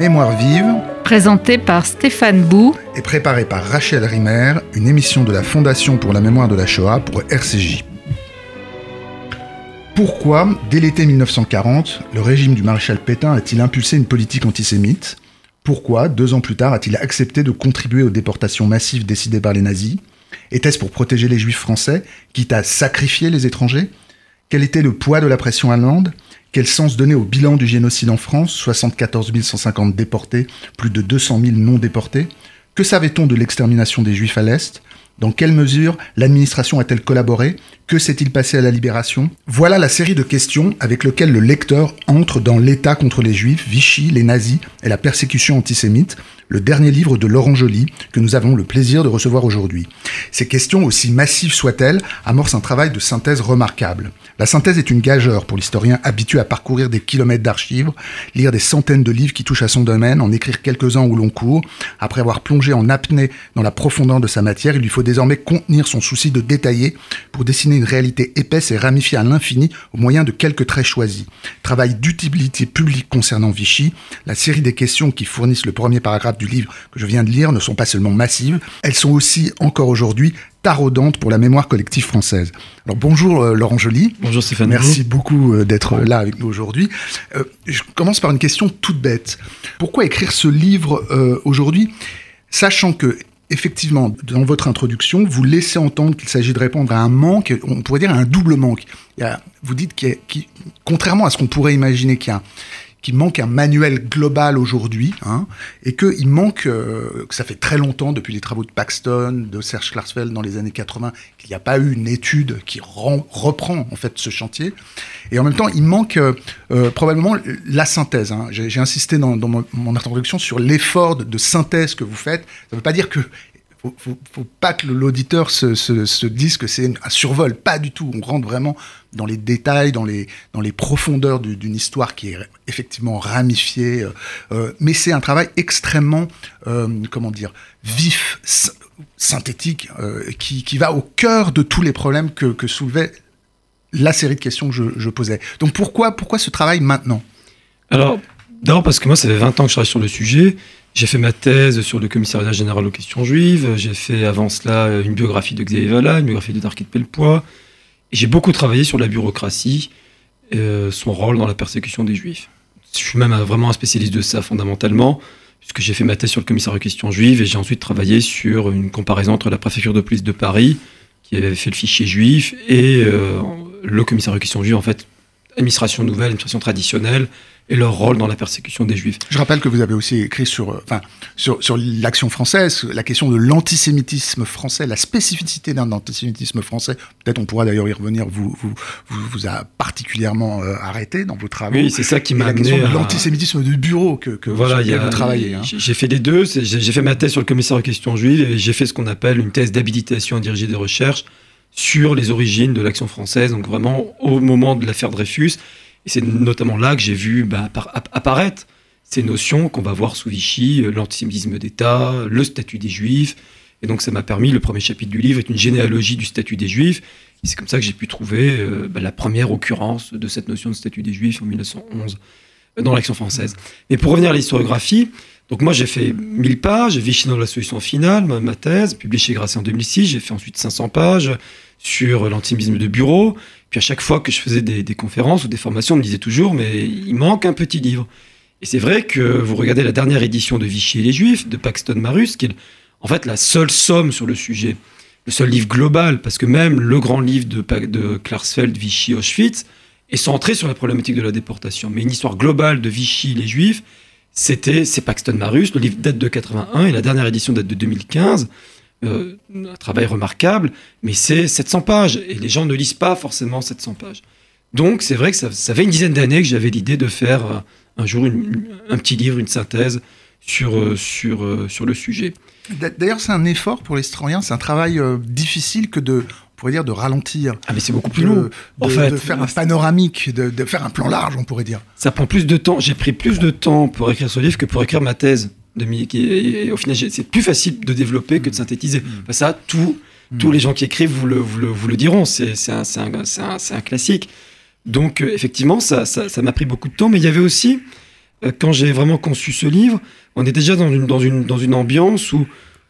Mémoire vive, présenté par Stéphane Bou. Et préparé par Rachel Rimer, une émission de la Fondation pour la mémoire de la Shoah pour RCJ. Pourquoi, dès l'été 1940, le régime du maréchal Pétain a-t-il impulsé une politique antisémite? Pourquoi, deux ans plus tard, a-t-il accepté de contribuer aux déportations massives décidées par les nazis? Était-ce pour protéger les juifs français, quitte à sacrifier les étrangers? Quel était le poids de la pression allemande? Quel sens donner au bilan du génocide en France? 74 150 déportés, plus de 200 000 non déportés Que savait-on de l'extermination des Juifs à l'Est? Dans quelle mesure l'administration a-t-elle collaboré? Que s'est-il passé à la libération? Voilà la série de questions avec lesquelles le lecteur entre dans l'État contre les Juifs, Vichy, les nazis et la persécution antisémite, le dernier livre de Laurent Joly que nous avons le plaisir de recevoir aujourd'hui. Ces questions, aussi massives soient-elles, amorcent un travail de synthèse remarquable. La synthèse est une gageure pour l'historien habitué à parcourir des kilomètres d'archives, lire des centaines de livres qui touchent à son domaine, en écrire quelques-uns au long cours. Après avoir plongé en apnée dans la profondeur de sa matière, il lui faut désormais contenir son souci de détailler pour dessiner une réalité épaisse et ramifiée à l'infini au moyen de quelques traits choisis. Travail d'utilité publique concernant Vichy, la série des questions qui fournissent le premier paragraphe du livre que je viens de lire ne sont pas seulement massives, elles sont aussi encore aujourd'hui taraudante pour la mémoire collective française. Alors bonjour euh, Laurent Joly. Bonjour Stéphane. Merci beaucoup euh, d'être là avec nous aujourd'hui. Euh, je commence par une question toute bête. Pourquoi écrire ce livre aujourd'hui, sachant que effectivement, dans votre introduction, vous laissez entendre qu'il s'agit de répondre à un manque, on pourrait dire à un double manque. vous dites qu'il contrairement à ce qu'on pourrait imaginer qu'il y a qu'il manque un manuel global aujourd'hui, hein, et qu'il manque, euh, que ça fait très longtemps, depuis les travaux de Paxton, de Serge Klarsfeld dans les années 80, qu'il n'y a pas eu une étude qui reprend en fait ce chantier. Et en même temps, il manque euh, euh, probablement la synthèse. Hein. J'ai insisté dans, mon, introduction sur l'effort de, de, synthèse que vous faites. Ça ne veut pas dire que faut, faut, pas que l'auditeur se, se, se, dise que c'est un survol, pas du tout. On rentre vraiment dans les détails, dans les, profondeurs d'une histoire qui est effectivement ramifiée. Euh, euh mais c'est un travail extrêmement, euh, comment dire, vif, synthétique, qui, va au cœur de tous les problèmes que, que soulevait la série de questions que je, je posais. Donc pourquoi, pourquoi ce travail maintenant? Alors, d'abord parce que moi, ça fait 20 ans que je travaille sur le sujet. J'ai fait ma thèse sur le commissariat général aux questions juives. J'ai fait avant cela une biographie de Xavier Vallat, une biographie de Darkit Pellepoix. J'ai beaucoup travaillé sur la bureaucratie, euh, son rôle dans la persécution des juifs. Je suis même vraiment un spécialiste de ça fondamentalement, puisque j'ai fait ma thèse sur le commissariat aux questions juives et j'ai ensuite travaillé sur une comparaison entre la préfecture de police de Paris, qui avait fait le fichier juif, et euh, le commissariat aux questions juives, en fait, administration nouvelle, administration traditionnelle, et leur rôle dans la persécution des juifs. Je rappelle que vous avez aussi écrit sur, euh, enfin, sur, sur l'action française, la question de l'antisémitisme français, la spécificité d'un antisémitisme français. Peut-être on pourra d'ailleurs y revenir, vous, vous, vous, vous a particulièrement euh, arrêté dans vos travaux. Oui, c'est ça qui m'a amené. La question de l'antisémitisme du bureau que, que voilà, vous, vous travaillez. Hein. J'ai fait les deux. J'ai fait ma thèse sur le commissaire aux questions juives et j'ai fait ce qu'on appelle une thèse d'habilitation à diriger des recherches sur les origines de l'action française, donc vraiment au moment de l'affaire Dreyfus. Et c'est notamment là que j'ai vu bah, apparaître ces notions qu'on va voir sous Vichy, euh, l'antisémitisme d'État, le statut des Juifs. Et donc ça m'a permis, le premier chapitre du livre est une généalogie du statut des Juifs. Et c'est comme ça que j'ai pu trouver euh, bah, la première occurrence de cette notion de statut des Juifs en 1911 euh, dans l'Action française. Mais pour revenir à l'historiographie, donc moi j'ai fait 1000 pages, Vichy dans la solution finale, ma, thèse, publiée chez Grasset en 2006, j'ai fait ensuite 500 pages sur l'antisémitisme de bureau, puis à chaque fois que je faisais des, conférences ou des formations, on me disait toujours, mais il manque un petit livre. Et c'est vrai que vous regardez la dernière édition de Vichy et les Juifs, de Paxton Marus, qui est en fait la seule somme sur le sujet, le seul livre global, parce que même le grand livre de, de Vichy, Auschwitz, est centré sur la problématique de la déportation. Mais une histoire globale de Vichy, les Juifs, c'était, c'est Paxton Marus, le livre date de 81 et la dernière édition date de 2015. Euh, un travail remarquable, mais c'est 700 pages, et les gens ne lisent pas forcément 700 pages. Donc c'est vrai que ça, fait une dizaine d'années que j'avais l'idée de faire euh, un jour un petit livre, une synthèse sur, euh, sur, sur le sujet. D'ailleurs, c'est un effort pour l'historien, c'est un travail difficile que de, on pourrait dire, de ralentir. Ah, mais c'est beaucoup plus long. en fait, de faire un panoramique, de, de, faire un plan large, on pourrait dire. Ça prend plus de temps. J'ai pris plus de temps pour écrire ce livre que pour écrire ma thèse et au final, c'est plus facile de développer que de synthétiser. Mm. ça, tout, mm. tous les gens qui écrivent vous le, vous le, diront. C'est un, un, un, classique. Donc, euh, effectivement, ça m'a ça, pris beaucoup de temps. Mais il y avait aussi euh, quand j'ai vraiment conçu ce livre, on est déjà dans une, dans une, dans une ambiance où,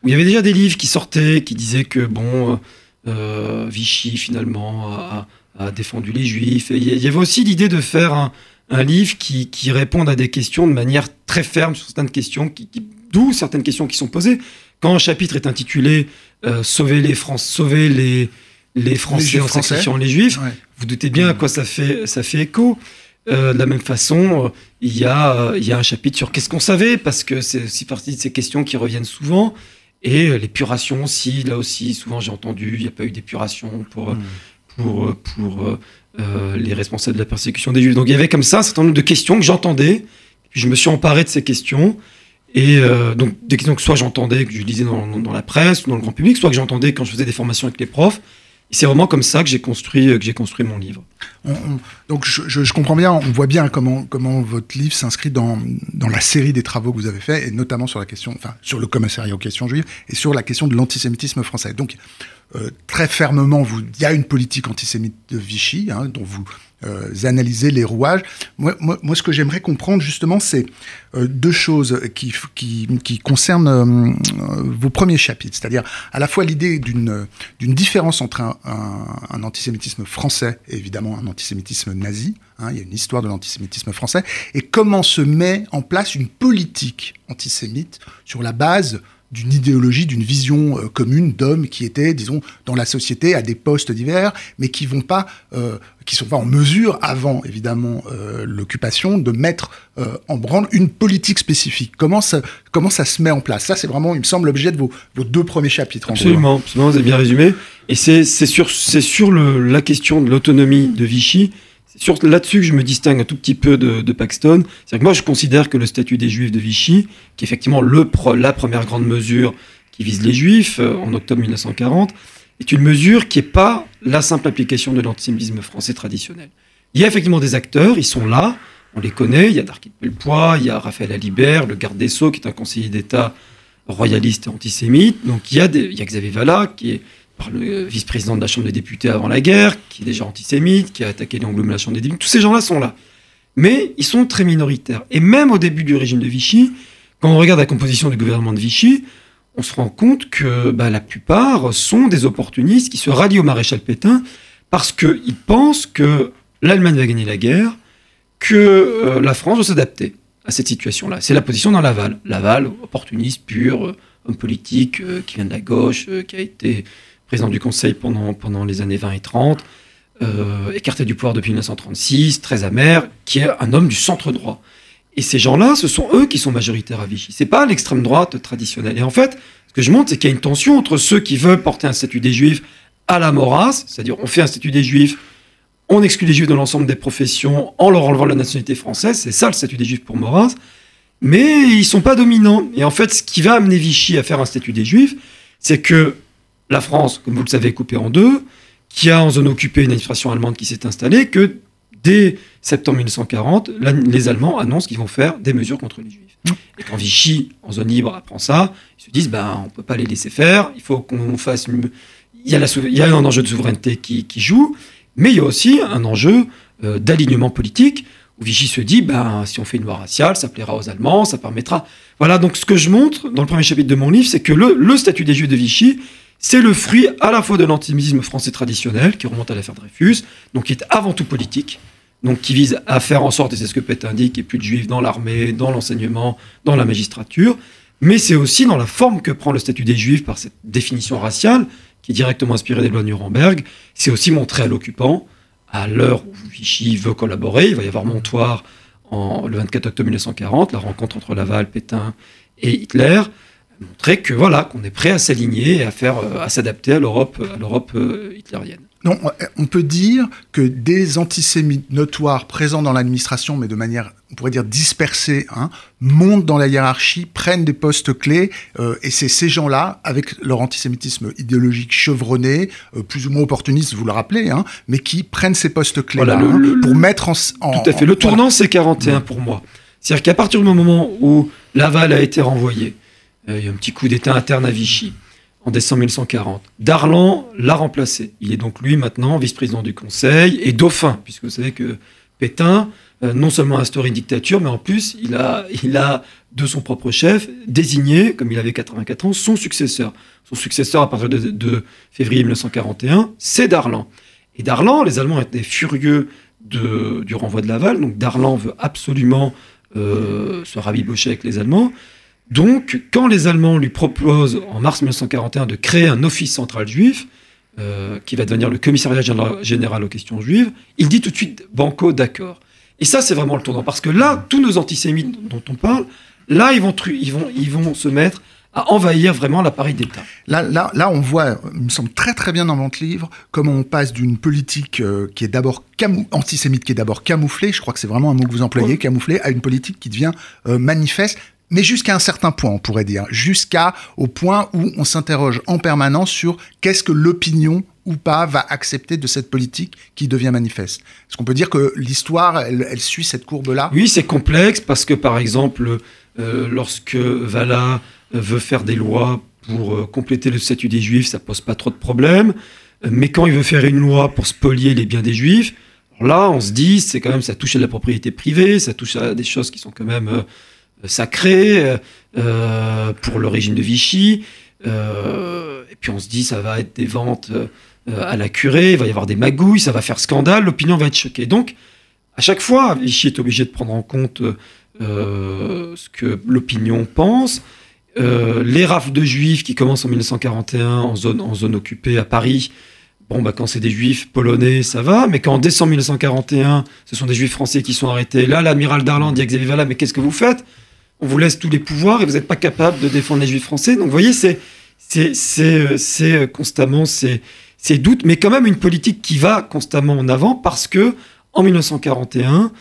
où il y avait déjà des livres qui sortaient, qui disaient que, bon, euh, Vichy, finalement, a, a, défendu les Juifs. Et il y avait aussi l'idée de faire un, un livre qui, qui, réponde à des questions de manière très ferme sur certaines questions, qui, qui, d'où certaines questions qui sont posées. Quand un chapitre est intitulé euh, Sauver les France, sauver les, les Français Les en sacrifiant les Juifs, Ouais. vous doutez bien à quoi ça fait, ça fait écho. Euh, de la même façon, euh, il y, a, il y a un chapitre sur qu'est-ce qu'on savait, parce que c'est aussi partie de ces questions qui reviennent souvent. Et euh, l'épuration aussi, là aussi, souvent j'ai entendu, il n'y a pas eu d'épuration pour, Mm. Pour, euh, euh, euh, les responsables de la persécution des Juifs. Donc il y avait comme ça un certain nombre de questions que j'entendais, je me suis emparé de ces questions. Et euh, donc des questions que soit j'entendais, que je lisais dans la presse ou dans le grand public, soit que j'entendais quand je faisais des formations avec les profs. C'est vraiment comme ça que j'ai construit, que j'ai construit mon livre. On- on- donc je, je- je comprends bien, on voit bien comment, comment votre livre s'inscrit dans, dans la série des travaux que vous avez faits, et notamment sur la question, enfin sur le commissariat aux questions juives, et sur la question de l'antisémitisme français. Donc euh, très fermement, il y a une politique antisémite de Vichy, hein, dont vous euh, analysez les rouages. Moi, moi, moi, ce que j'aimerais comprendre justement, c'est euh, deux choses qui, qui, qui concernent euh, euh, vos premiers chapitres, c'est-à-dire à la fois l'idée d'une d'une différence entre un, un, un antisémitisme français et évidemment un antisémitisme nazi. hein, il y a une histoire de l'antisémitisme français. Et comment se met en place une politique antisémite sur la base d'une idéologie, d'une vision euh, commune d'hommes qui étaient, disons, dans la société à des postes divers, mais qui vont pas, euh, qui sont pas en mesure, avant évidemment euh, l'occupation, de mettre euh, en branle une politique spécifique. Comment ça, comment ça se met en place? Ça, c'est vraiment, il me semble, l'objet de vos, vos deux premiers chapitres. en gros. Absolument, absolument, vous avez bien résumé. Et c'est sur, sur le, la question de l'autonomie de Vichy, sur là-dessus je me distingue un tout petit peu de, Paxton. C'est-à-dire que moi, je considère que le statut des Juifs de Vichy, qui est effectivement la première grande mesure qui vise les Juifs euh, en octobre 1940, est une mesure qui n'est pas la simple application de l'antisémitisme français traditionnel. Il y a effectivement des acteurs, ils sont là, on les connaît, il y a Darky de Pellepoix, il y a Raphaël Alibert, le garde des Sceaux, qui est un conseiller d'État royaliste et antisémite. Donc il y a, il y a Xavier Vallat, qui est par le vice-président de la Chambre des députés avant la guerre, qui est déjà antisémite, qui a attaqué Blum à la Chambre des députés. Tous ces gens-là sont là. Mais ils sont très minoritaires. Et même au début du régime de Vichy, quand on regarde la composition du gouvernement de Vichy, on se rend compte que bah, la plupart sont des opportunistes qui se rallient au maréchal Pétain parce qu'ils pensent que l'Allemagne va gagner la guerre, que euh, la France doit s'adapter à cette situation-là. C'est la position dans Laval. Laval, opportuniste pur, euh, homme politique euh, qui vient de la gauche, qui a été président du Conseil pendant, pendant les années 20 et 30, euh, écarté du pouvoir depuis 1936, très amer, qui est un homme du centre droit. Et ces gens-là, ce sont eux qui sont majoritaires à Vichy. C'est pas l'extrême droite traditionnelle. Et en fait, ce que je montre, c'est qu'il y a une tension entre ceux qui veulent porter un statut des Juifs à la Maurras, c'est-à-dire on fait un statut des Juifs, on exclut les Juifs de l'ensemble des professions en leur enlevant la nationalité française, c'est ça le statut des Juifs pour Maurras, mais ils sont pas dominants. Et en fait, ce qui va amener Vichy à faire un statut des Juifs, c'est que la France, comme vous le savez, est coupée en deux, qui a en zone occupée une administration allemande qui s'est installée, que dès septembre 1940, la- les Allemands annoncent qu'ils vont faire des mesures contre les Juifs. Et quand Vichy, en zone libre, apprend ça, ils se disent, ben, on peut pas les laisser faire, il faut qu'on fasse une... Il y, a un enjeu de souveraineté qui, joue, mais il y a aussi un enjeu euh, d'alignement politique, où Vichy se dit, ben, si on fait une loi raciale, ça plaira aux Allemands, ça permettra... Voilà, donc ce que je montre dans le premier chapitre de mon livre, c'est que le statut des Juifs de Vichy, c'est le fruit à la fois de l'antisémitisme français traditionnel, qui remonte à l'affaire Dreyfus, donc qui est avant tout politique, donc qui vise à faire en sorte, et c'est ce que Pétain dit, qu'il n'y ait plus de juifs dans l'armée, dans l'enseignement, dans la magistrature, mais c'est aussi dans la forme que prend le statut des juifs par cette définition raciale, qui est directement inspirée des lois Nuremberg, c'est aussi montrer à l'occupant, à l'heure où Vichy veut collaborer, il va y avoir Montoire en, le 24 octobre 1940, la rencontre entre Laval, Pétain et Hitler, montrer que voilà qu'on est prêt à s'aligner et à faire euh, à s'adapter à l'Europe à l'Europe euh, hitlérienne. Non, on peut dire que des antisémites notoires présents dans l'administration, mais de manière, on pourrait dire dispersée, hein, montent dans la hiérarchie, prennent des postes clés, euh, et c'est ces gens-là, avec leur antisémitisme idéologique chevronné, euh, plus ou moins opportuniste, vous le rappelez, hein, mais qui prennent ces postes clés Voilà, hein, pour mettre en, en- Tout à fait. Le en- tournant, c'est 41 pour moi. C'est-à-dire qu'à partir du moment où Laval a été renvoyé, euh, il y a un petit coup d'État interne à Vichy en décembre 1940. Darlan l'a remplacé. Il est donc lui maintenant vice-président du Conseil et dauphin, puisque vous savez que Pétain, non seulement instauré une dictature, mais en plus, il a, a, de son propre chef, désigné, comme il avait 84 ans, son successeur. Son successeur, à partir de, de février 1941, c'est Darlan. Et Darlan, les Allemands étaient furieux de, du renvoi de Laval, donc Darlan veut absolument euh, se rabibocher avec les Allemands. Donc, quand les Allemands lui proposent en mars 1941 de créer un office central juif, euh, qui va devenir le commissariat général aux questions juives, il dit tout de suite banco d'accord. Et ça, c'est vraiment le tournant, parce que là, tous nos antisémites dont on parle, là, ils vont, ils vont, ils vont se mettre à envahir vraiment l'appareil d'État. Là, là, là, on voit, il me semble très très bien dans votre livre, comment on passe d'une politique euh, qui est d'abord antisémite, qui est d'abord camouflée, je crois que c'est vraiment un mot que vous employez, camouflée, à une politique qui devient euh, manifeste, mais jusqu'à un certain point, on pourrait dire, jusqu'à au point où on s'interroge en permanence sur qu'est-ce que l'opinion ou pas va accepter de cette politique qui devient manifeste. Est-ce qu'on peut dire que l'histoire, elle, suit cette courbe-là? Oui, c'est complexe parce que par exemple, euh, lorsque Vala veut faire des lois pour euh, compléter le statut des juifs, ça pose pas trop de problèmes. Euh, mais quand il veut faire une loi pour spolier les biens des juifs, là, on se dit, c'est quand même, ça touche à la propriété privée, ça touche à des choses qui sont quand même euh, sacrées pour le régime de Vichy. et puis on se dit, ça va être des ventes à la curée, il va y avoir des magouilles, ça va faire scandale, l'opinion va être choquée. Donc, à chaque fois, Vichy est obligé de prendre en compte ce que l'opinion pense. Euh, les rafles de juifs qui commencent en 1941 en zone, en zone occupée à Paris, bon, bah, quand c'est des juifs polonais, ça va, mais quand en décembre 1941, ce sont des juifs français qui sont arrêtés, là, l'amiral Darlan dit à Xavier Vallat, mais qu'est-ce que vous faites? On vous laisse tous les pouvoirs et vous n'êtes pas capable de défendre les juifs français. Donc, vous voyez, c'est, c'est, c'est, c'est constamment ces, ces doutes, mais quand même une politique qui va constamment en avant parce que, en 1941,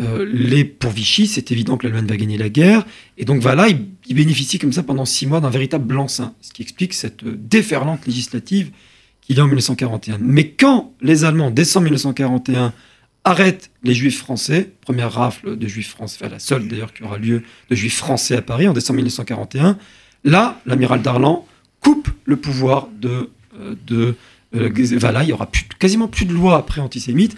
euh, les, pour Vichy, c'est évident que l'Allemagne va gagner la guerre. Et donc voilà, il, bénéficie comme ça pendant six mois d'un véritable blanc-seing, ce qui explique cette euh, déferlante législative qu'il y a en 1941. Mais quand les Allemands, décembre 1941, arrêtent les Juifs français, première rafle de Juifs français, la seule d'ailleurs qui aura lieu de Juifs français à Paris en décembre 1941, là, l'amiral Darlan coupe le pouvoir de, euh, de voilà, il y aura quasiment plus de loi après antisémite,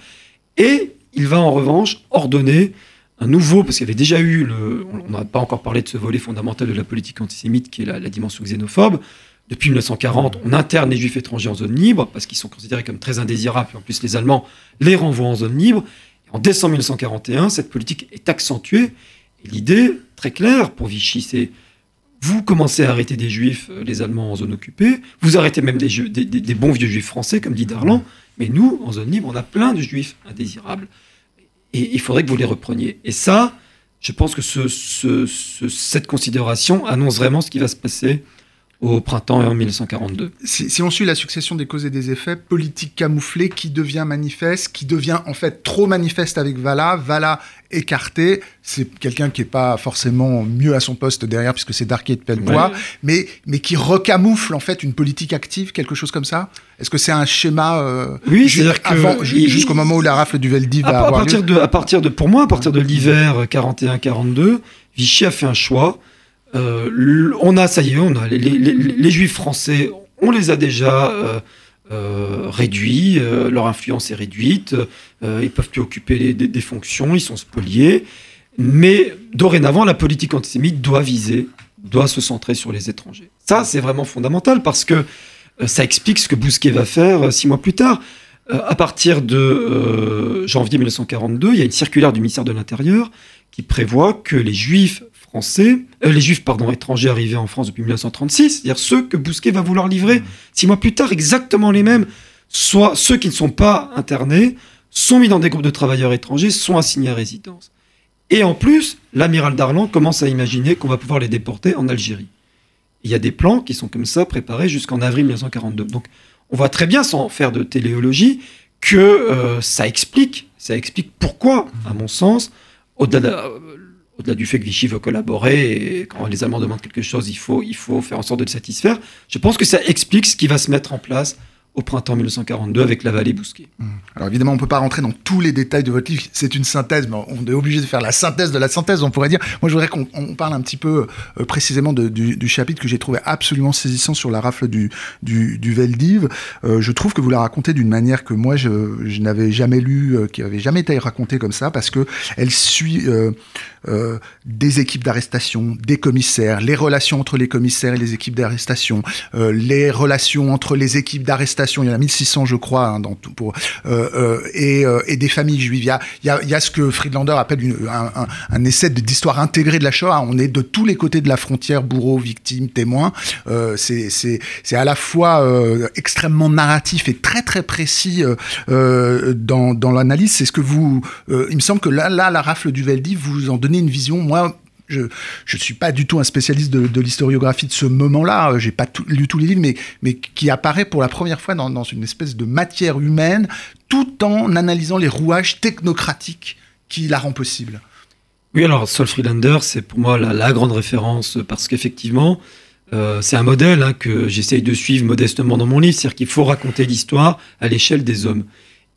et il va en revanche ordonner un nouveau, parce qu'il y avait déjà eu, le, on n'a pas encore parlé de ce volet fondamental de la politique antisémite qui est la, dimension xénophobe. Depuis 1940, on interne les juifs étrangers en zone libre, parce qu'ils sont considérés comme très indésirables, et en plus les Allemands les renvoient en zone libre. en décembre 1941, cette politique est accentuée, l'idée, très claire pour Vichy, c'est vous commencez à arrêter des juifs, euh, les Allemands en zone occupée, vous arrêtez même des bons vieux juifs français, comme dit Darlan, mais nous, en zone libre, on a plein de juifs indésirables. Et il faudrait que vous les repreniez. Et ça, je pense que cette considération annonce vraiment ce qui va se passer au printemps et en 1942. Si, on suit la succession des causes et des effets, politique camouflée qui devient manifeste, qui devient en fait trop manifeste avec Vala, Vala écarté, c'est quelqu'un qui n'est pas forcément mieux à son poste derrière puisque c'est Darquet de Pellebois, mais, mais qui recamoufle en fait une politique active, quelque chose comme ça Est-ce que c'est un schéma euh, Oui, c'est-à-dire que jusqu'au moment où la rafle du Veldiv va à, avoir partir De, à partir de, pour moi, à partir de l'hiver 41-42, Vichy a fait un choix euh, on a, ça y est, on a les, juifs français, on les a déjà euh, euh, réduits, leur influence est réduite, ils peuvent plus occuper des, fonctions, ils sont spoliés. Mais dorénavant, la politique antisémite doit viser, doit se centrer sur les étrangers. Ça, c'est vraiment fondamental parce que ça explique ce que Bousquet va faire six mois plus tard. à partir de janvier 1942, il y a une circulaire du ministère de l'Intérieur qui prévoit que les juifs français, euh, les juifs pardon, étrangers arrivés en France depuis 1936, c'est-à-dire ceux que Bousquet va vouloir livrer six mois plus tard, exactement les mêmes, soit ceux qui ne sont pas internés, sont mis dans des groupes de travailleurs étrangers, sont assignés à résidence. Et en plus, l'amiral Darlan commence à imaginer qu'on va pouvoir les déporter en Algérie. Il y a des plans qui sont comme ça préparés jusqu'en avril 1942. Donc on voit très bien, sans faire de téléologie, que euh, ça explique, ça explique pourquoi, à mon sens, au-delà au-delà du fait que Vichy veut collaborer et quand les Allemands demandent quelque chose, il faut, il faut faire en sorte de le satisfaire. Je pense que ça explique ce qui va se mettre en place au printemps 1942 avec la vallée Bousquet. Mmh. Alors évidemment, on ne peut pas rentrer dans tous les détails de votre livre, c'est une synthèse, mais on est obligé de faire la synthèse de la synthèse, on pourrait dire. Moi, je voudrais qu'on parle un petit peu euh, précisément du, chapitre que j'ai trouvé absolument saisissant sur la rafle du, du, du Veldiv. Euh, je trouve que vous la racontez d'une manière que moi, je, n'avais jamais lu, euh, qui avait jamais été racontée comme ça, parce que elle suit des équipes d'arrestation, des commissaires, les relations entre les commissaires et les équipes d'arrestation, les relations entre les équipes d'arrestation, il y en a 1600 je crois, hein, dans tout, pour, euh, euh, et, euh, et, des familles juives. Il y a, y y a ce que Friedlander appelle une, un, un, un, essai d'histoire intégrée de la Shoah. On est de tous les côtés de la frontière, bourreaux, victimes, témoins. c'est à la fois extrêmement narratif et très très précis dans, dans l'analyse. C'est ce que vous... il me semble que là, là, la rafle du Veldi, vous en donnez une vision, moi, je ne suis pas du tout un spécialiste de, l'historiographie de ce moment-là, j'ai pas lu tous les livres, mais, mais qui apparaît pour la première fois dans, une espèce de matière humaine, tout en analysant les rouages technocratiques qui la rend possible. Oui, alors Sol Friedlander, c'est pour moi la, grande référence, parce qu'effectivement, euh, c'est un modèle hein, que j'essaye de suivre modestement dans mon livre, c'est-à-dire qu'il faut raconter l'histoire à l'échelle des hommes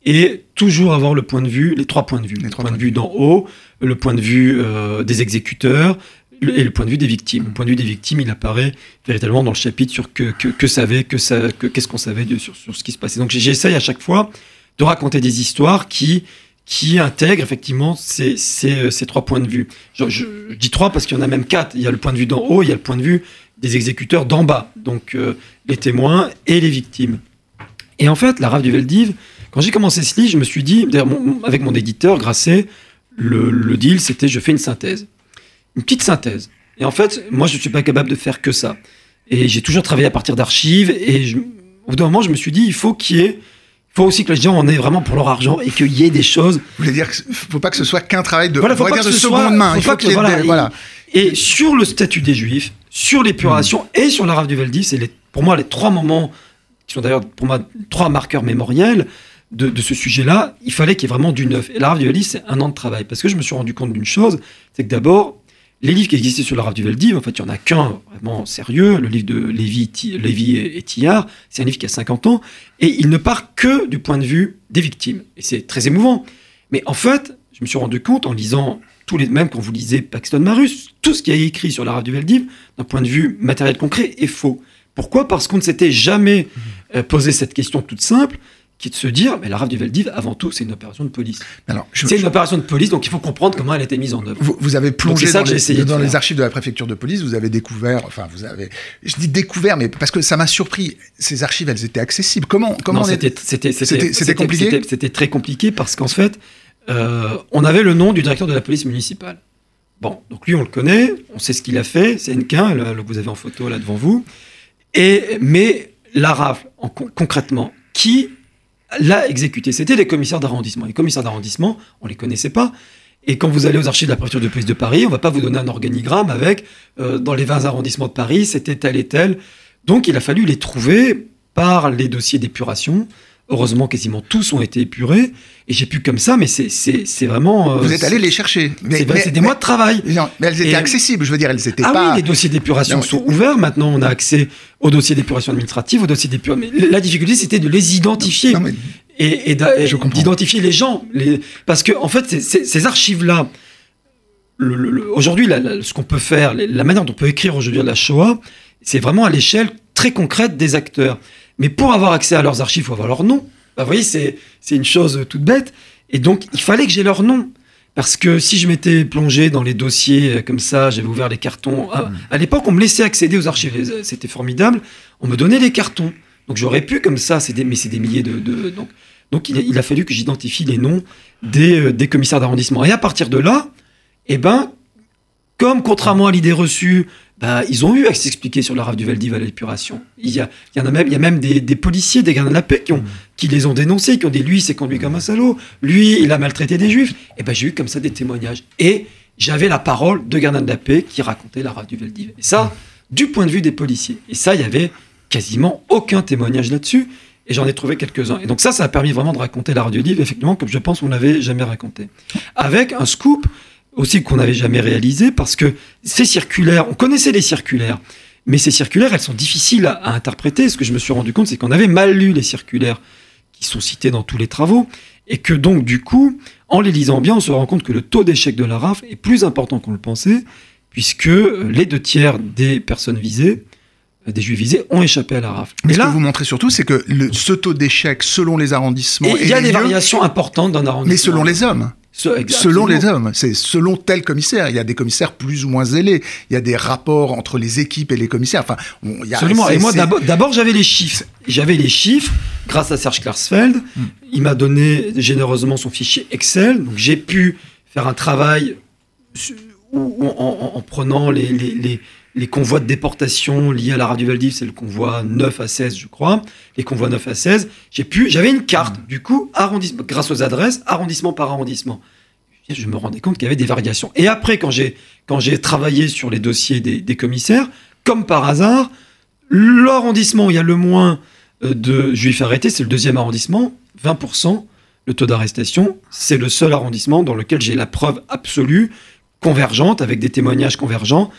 et toujours avoir le point de vue, les trois points de vue. Les trois points de vue d'en haut, le point de vue euh, des exécuteurs et le point de vue des victimes. Le point de vue des victimes, il apparaît véritablement dans le chapitre sur que, que, que savait, que ça, qu'est-ce qu'on savait sur, sur, ce qui se passait. Donc j'essaye à chaque fois de raconter des histoires qui, qui intègrent effectivement ces, ces, ces trois points de vue. Je, je, dis trois parce qu'il y en a même quatre. Il y a le point de vue d'en haut, il y a le point de vue des exécuteurs d'en bas, donc euh, les témoins et les victimes. Et en fait, la rave du Veldiv, quand j'ai commencé ce livre, je me suis dit, avec mon éditeur, Grasset, le, deal, c'était je fais une synthèse. Une petite synthèse. Et en fait, moi, je ne suis pas capable de faire que ça. Et j'ai toujours travaillé à partir d'archives. Et je, au bout d'un moment, je me suis dit, il faut qu'il y ait il faut aussi que les gens en aient vraiment pour leur argent et qu'il y ait des choses. Vous voulez dire qu'il ne faut pas que ce soit qu'un travail de, voilà, faut pas de seconde main. il faut qu'il y ait voilà, voilà. Et, sur le statut des Juifs, sur l'épuration et sur la rave du Veldi, c'est pour moi les trois moments qui sont d'ailleurs pour moi trois marqueurs mémoriels de, ce sujet-là, il fallait qu'il y ait vraiment du neuf. Et la Rave du Veldiv, c'est un an de travail. Parce que je me suis rendu compte d'une chose, c'est que d'abord, les livres qui existaient sur la Rave du Veldiv, en fait, il n'y en a qu'un vraiment sérieux, le livre de Lévi, Lévi et Tillard, c'est un livre qui a 50 ans, et il ne part que du point de vue des victimes. Et c'est très émouvant. Mais en fait, je me suis rendu compte en lisant tous les, même quand vous lisez Paxton Marus, tout ce qui a écrit sur la Rave du Veldiv, d'un point de vue matériel concret, est faux. Pourquoi? Parce qu'on ne s'était jamais euh, posé cette question toute simple qui est de se dire, mais la rave du Veldiv, avant tout, c'est une opération de police. C'est une opération de police, donc il faut comprendre comment elle a été mise en œuvre. Vous, avez plongé dans, les, dans les, archives de la préfecture de police, vous avez découvert, enfin, vous avez, je dis découvert, mais parce que ça m'a surpris, ces archives, elles étaient accessibles. Comment, comment c'était, c'était, compliqué C'était très compliqué parce qu'en fait, euh, on avait le nom du directeur de la police municipale. Bon, donc lui, on le connaît, on sait ce qu'il a fait, c'est Henquin, que vous avez en photo là devant vous. Et, mais la rafle, en, concrètement, qui l'a exécuté. C'était les commissaires d'arrondissement. Les commissaires d'arrondissement, on les connaissait pas. Et quand vous allez aux archives de la préfecture de police de Paris, on va pas vous donner un organigramme avec, euh, dans les 20 arrondissements de Paris, c'était tel et tel. Donc il a fallu les trouver par les dossiers d'épuration, Heureusement, quasiment tous ont été épurés. Et j'ai pu comme ça, mais c'est vraiment. Euh, Vous êtes allé les chercher. C'est des mois de travail. mais elles étaient accessibles, je veux dire, elles étaient ah pas. oui, les dossiers d'épuration sont ouverts. Maintenant, on a accès aux dossiers d'épuration administrative, aux dossiers d'épuration. Mais la difficulté, c'était de les identifier. Et, et d'identifier les gens. Les... Parce que, en fait, ces archives-là, aujourd'hui, ce qu'on peut faire, la manière dont on peut écrire aujourd'hui la Shoah, c'est vraiment à l'échelle très concrète des acteurs. Mais pour avoir accès à leurs archives, il faut avoir leur nom. Bah, vous voyez, c'est, une chose toute bête. Et donc, il fallait que j'ai leur nom. Parce que si je m'étais plongé dans les dossiers euh, comme ça, j'avais ouvert les cartons. À, l'époque, on me laissait accéder aux archives. C'était formidable. On me donnait les cartons. Donc j'aurais pu comme ça, c'est mais c'est des milliers de... donc donc il a, fallu que j'identifie les noms des, euh, des commissaires d'arrondissement. Et à partir de là, eh ben, comme contrairement à l'idée reçue, bah, ils ont eu à s'expliquer sur la rave du Valdiv à l'épuration. Il y, a, il y en a même, il y a même des, policiers, des gardes de la paix qui, ont, qui les ont dénoncés, qui ont dit lui, c'est conduit comme un salaud, lui, il a maltraité des juifs. Et ben j'ai eu comme ça des témoignages. Et j'avais la parole de gardiens de la paix qui racontait la rave du Valdiv. Et ça, du point de vue des policiers. Et ça, il y avait quasiment aucun témoignage là-dessus. Et j'en ai trouvé quelques-uns. Et donc ça, ça a permis vraiment de raconter la radio livre, effectivement, comme je pense qu'on n'avait jamais raconté. Avec un scoop aussi qu'on n'avait jamais réalisé parce que ces circulaires, on connaissait les circulaires, Mais ces circulaires, elles sont difficiles à, à interpréter. Ce que je me suis rendu compte, c'est qu'on avait mal lu les circulaires qui sont cités dans tous les travaux, et que donc du coup, en les lisant bien, on se rend compte que le taux d'échec de la RAF est plus important qu'on le pensait, puisque les deux tiers des personnes visées des juifs visés ont échappé à la RAF. Mais ce que vous montrez surtout, c'est que le, ce taux d'échec, selon les arrondissements, il y a des variations importantes d'un arrondissement. Mais selon les hommes. Selon les hommes, c'est selon tel commissaire. Il y a des commissaires plus ou moins zélés. Il y a des rapports entre les équipes et les commissaires. Enfin, il y a, Absolument. Et moi, d'abord, j'avais les chiffres. J'avais les chiffres grâce à Serge Klarsfeld. Hmm. Il m'a donné généreusement son fichier Excel. Donc, j'ai pu faire un travail en, en, prenant les, les les convois de déportation liés à la radio Valdiv, c'est le convoi 9 à 16, je crois. Les convois 9 à 16, j'ai pu, j'avais une carte, du coup, arrondissement, grâce aux adresses, arrondissement par arrondissement. Je me rendais compte qu'il y avait des variations. Et après, quand j'ai, quand j'ai travaillé sur les dossiers des, commissaires, comme par hasard, l'arrondissement où il y a le moins euh, de juifs arrêtés, c'est le deuxième arrondissement, 20%. Le taux d'arrestation, c'est le seul arrondissement dans lequel j'ai la preuve absolue, convergente, avec des témoignages convergents,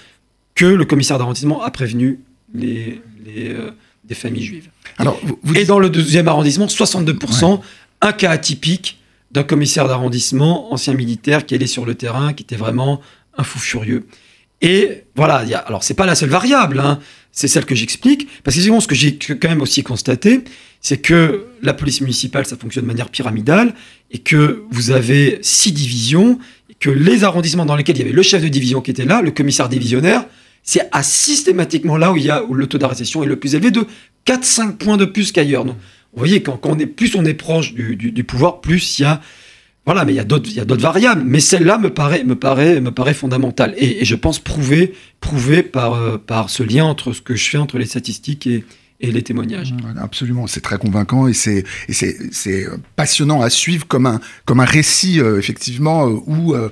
que le commissaire d'arrondissement a prévenu les, euh, des familles juives. Alors, Et dans le deuxième arrondissement, 62%, un cas atypique d'un commissaire d'arrondissement, ancien militaire, qui allait sur le terrain, qui était vraiment un fou furieux. Et voilà, y a, alors c'est pas la seule variable, hein, c'est celle que j'explique, parce que ce que j'ai quand même aussi constaté, c'est que la police municipale, ça fonctionne de manière pyramidale, et que vous avez six divisions, que les arrondissements dans lesquels il y avait le chef de division qui était là, le commissaire divisionnaire, c'est systématiquement là où il y a où le taux d'arrestation est le plus élevé de 4-5 points de plus qu'ailleurs. vous voyez, quand, on est, plus on est proche du, pouvoir, plus il y a voilà, mais il y a d'autres, il y a d'autres variables. Mais celle-là me paraît, me paraît, me paraît fondamentale. Et, je pense prouver, prouver par, euh, par ce lien entre ce que je fais entre les statistiques et, et les témoignages. Absolument, c'est très convaincant et c'est c'est passionnant à suivre comme un récit euh, effectivement euh, où euh,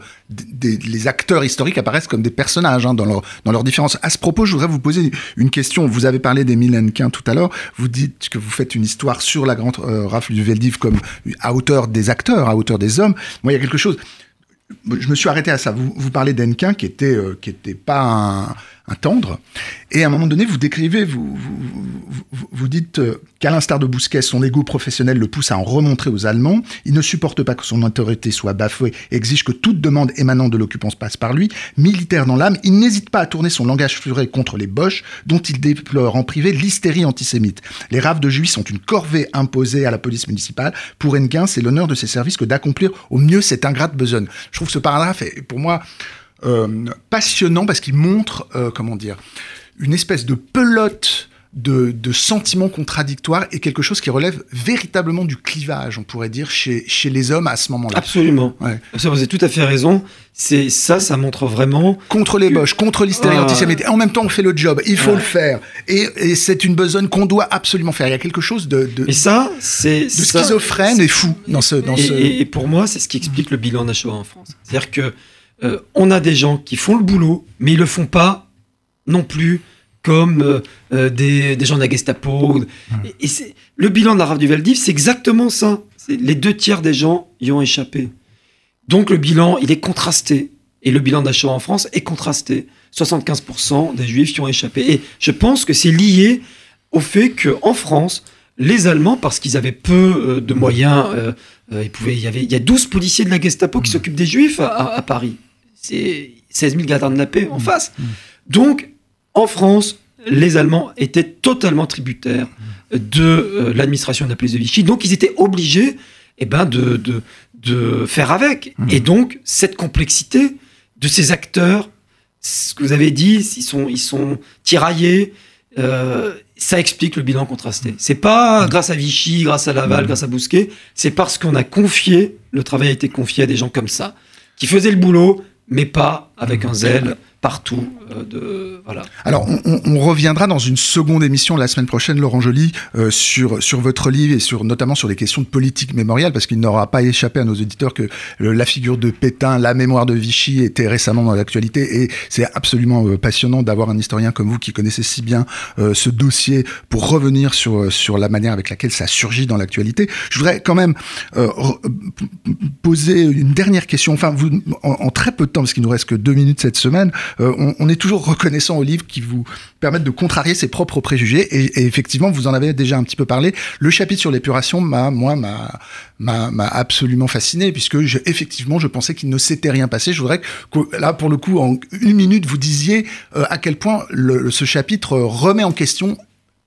les acteurs historiques apparaissent comme des personnages hein, dans leur dans leurs différences. À ce propos, je voudrais vous poser une question. Vous avez parlé des Milenquins tout à l'heure. Vous dites que vous faites une histoire sur la grande rafle du Veldiv comme à hauteur des acteurs, à hauteur des hommes. Moi, il y a quelque chose je me suis arrêté à ça. Vous, parlez d'Enquin qui était qui était pas un, tendre. Et à un moment donné, vous décrivez, vous, vous, dites euh, qu'à l'instar de Bousquet, son ego professionnel le pousse à en remontrer aux Allemands. Il ne supporte pas que son autorité soit bafouée exige que toute demande émanant de l'occupant passe par lui. Militaire dans l'âme, il n'hésite pas à tourner son langage furé contre les Boches, dont il déplore en privé l'hystérie antisémite. Les raves de juifs sont une corvée imposée à la police municipale. Pour Enguin, c'est l'honneur de ses services que d'accomplir au mieux cette ingrate besogne. Je trouve ce paragraphe est pour moi euh, passionnant parce qu'il montre, euh, comment dire, une espèce de pelote de, sentiments contradictoires et quelque chose qui relève véritablement du clivage, on pourrait dire, chez, chez les hommes à ce moment-là. Absolument. Vous avez tout à fait raison. C'est ça, ça montre vraiment contre les boches, contre l'hystérie ah. antisémite. En même temps, on fait le job. Il faut le faire. Et, c'est une besogne qu'on doit absolument faire. Il y a quelque chose de, et ça, c'est schizophrène et fou dans ce. Dans et, ce... et, pour moi, c'est ce qui explique le bilan d'Achoa en France. C'est-à-dire que euh, on a des gens qui font le boulot, mais ils le font pas non plus comme euh, euh, des, gens de la Gestapo. Et, le bilan de la rave du Valdiv, c'est exactement ça. Les deux tiers des gens y ont échappé. Donc le bilan, il est contrasté. Et le bilan d'achat en France est contrasté. 75% des juifs y ont échappé. Et je pense que c'est lié au fait qu'en France, les Allemands, parce qu'ils avaient peu de moyens, il, pouvait, y avait, il y a 12 policiers de la Gestapo qui s'occupent des juifs à Paris c'est 16 000 gardiens de la paix en mmh. face. Mmh. Donc, en France, les Allemands étaient totalement tributaires de euh, l'administration de la police de Vichy. Donc, ils étaient obligés eh ben, de, de, faire avec. Mmh. Et donc, cette complexité de ces acteurs, ce que vous avez dit, ils sont, ils sont tiraillés. Euh, ça explique le bilan contrasté. C'est pas grâce à Vichy, grâce à Laval, grâce à Bousquet, c'est parce qu'on a confié, le travail a été confié à des gens comme ça, qui faisaient le boulot, mais pas avec un zèle partout. Euh, de, voilà. Alors, on, reviendra dans une seconde émission la semaine prochaine, Laurent Joly, euh, sur, sur votre livre et sur, notamment sur les questions de politique mémoriale, parce qu'il n'aura pas échappé à nos auditeurs que la figure de Pétain, la mémoire de Vichy était récemment dans l'actualité, et c'est absolument euh, passionnant d'avoir un historien comme vous qui connaissez si bien ce dossier pour revenir sur, sur la manière avec laquelle ça surgit dans l'actualité. Je voudrais quand même poser une dernière question, enfin, vous, en, en très peu de temps, parce qu'il nous reste que deux minutes cette semaine, on, on, est toujours reconnaissant aux livres qui vous permettent de contrarier ses propres préjugés. Et, et, effectivement, vous en avez déjà un petit peu parlé. Le chapitre sur l'épuration m'a, moi, m'a, absolument fasciné puisque je, effectivement, je pensais qu'il ne s'était rien passé. Je voudrais que là, pour le coup, en une minute, vous disiez à quel point le, ce chapitre remet en question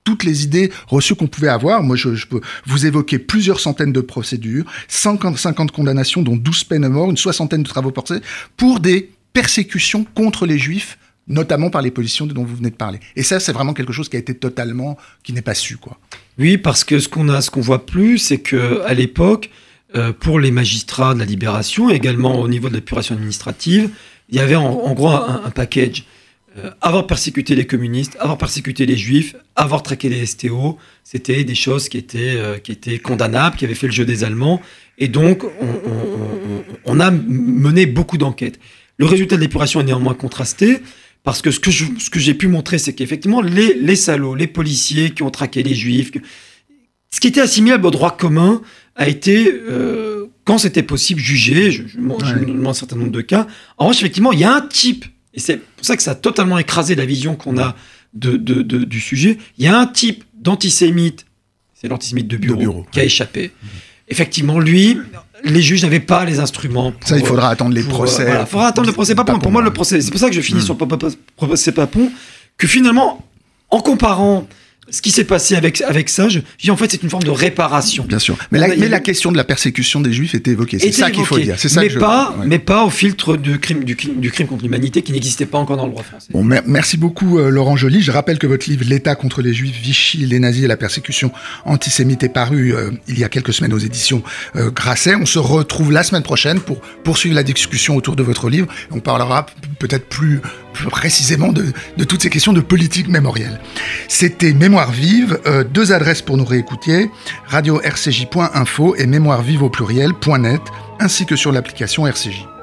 toutes les idées reçues qu'on pouvait avoir. Moi, je, peux vous évoquer plusieurs centaines de procédures, 50, 50 condamnations, dont 12 peines de mort, une soixantaine de travaux forcés, pour des persécutions contre les juifs, notamment par les positions dont vous venez de parler. Et ça, c'est vraiment quelque chose qui a été totalement, qui n'est pas su, quoi. Oui, parce que ce qu'on a, ce qu'on voit plus, c'est que à l'époque, euh, pour les magistrats de la libération, également au niveau de l'épuration administrative, il y avait en, gros un package. Euh, avoir persécuté les communistes, avoir persécuté les juifs, avoir traqué les STO, c'était des choses qui étaient, euh, qui étaient condamnables, qui avaient fait le jeu des Allemands. Et donc, on, a mené beaucoup d'enquêtes. Le résultat de l'épuration est néanmoins contrasté, parce que ce que, ce que j'ai pu montrer, c'est qu'effectivement, les, les salauds, les policiers qui ont traqué les juifs, ce qui était assimilable au droit commun a été, euh, quand c'était possible, jugé. Je, je, je, un certain nombre de cas. En revanche, effectivement, il y a un type et c'est pour ça que ça a totalement écrasé la vision qu'on a de, du sujet. Il y a un type d'antisémite, c'est l'antisémite de bureau, qui a échappé. Effectivement, lui, les juges n'avaient pas les instruments. ça, il faudra attendre les procès. il faudra attendre le procès Papon. Pour moi, le procès, c'est pour ça que je finis hmm. sur le procès Papon, que finalement, en comparant ce qui s'est passé avec, avec ça, je dis en fait c'est une forme de réparation. Bien sûr. Mais, la, mais la question de la persécution des juifs était évoquée. C'est ça qu'il faut dire. Ça mais, pas, mais pas au filtre du crime, du, du crime contre l'humanité qui n'existait pas encore dans le droit français. Bon, merci beaucoup euh, Laurent Joly. Je rappelle que votre livre L'État contre les juifs, Vichy, les nazis et la persécution antisémite est paru euh, il y a quelques semaines aux éditions euh, Grasset. On se retrouve la semaine prochaine pour poursuivre la discussion autour de votre livre. On parlera peut-être plus précisément de, toutes ces questions de politique mémorielle. C'était Mémoire vive, euh, deux adresses pour nous réécouter, radio-rcj.info et mémoire vive au pluriel.net, ainsi que sur l'application RCJ.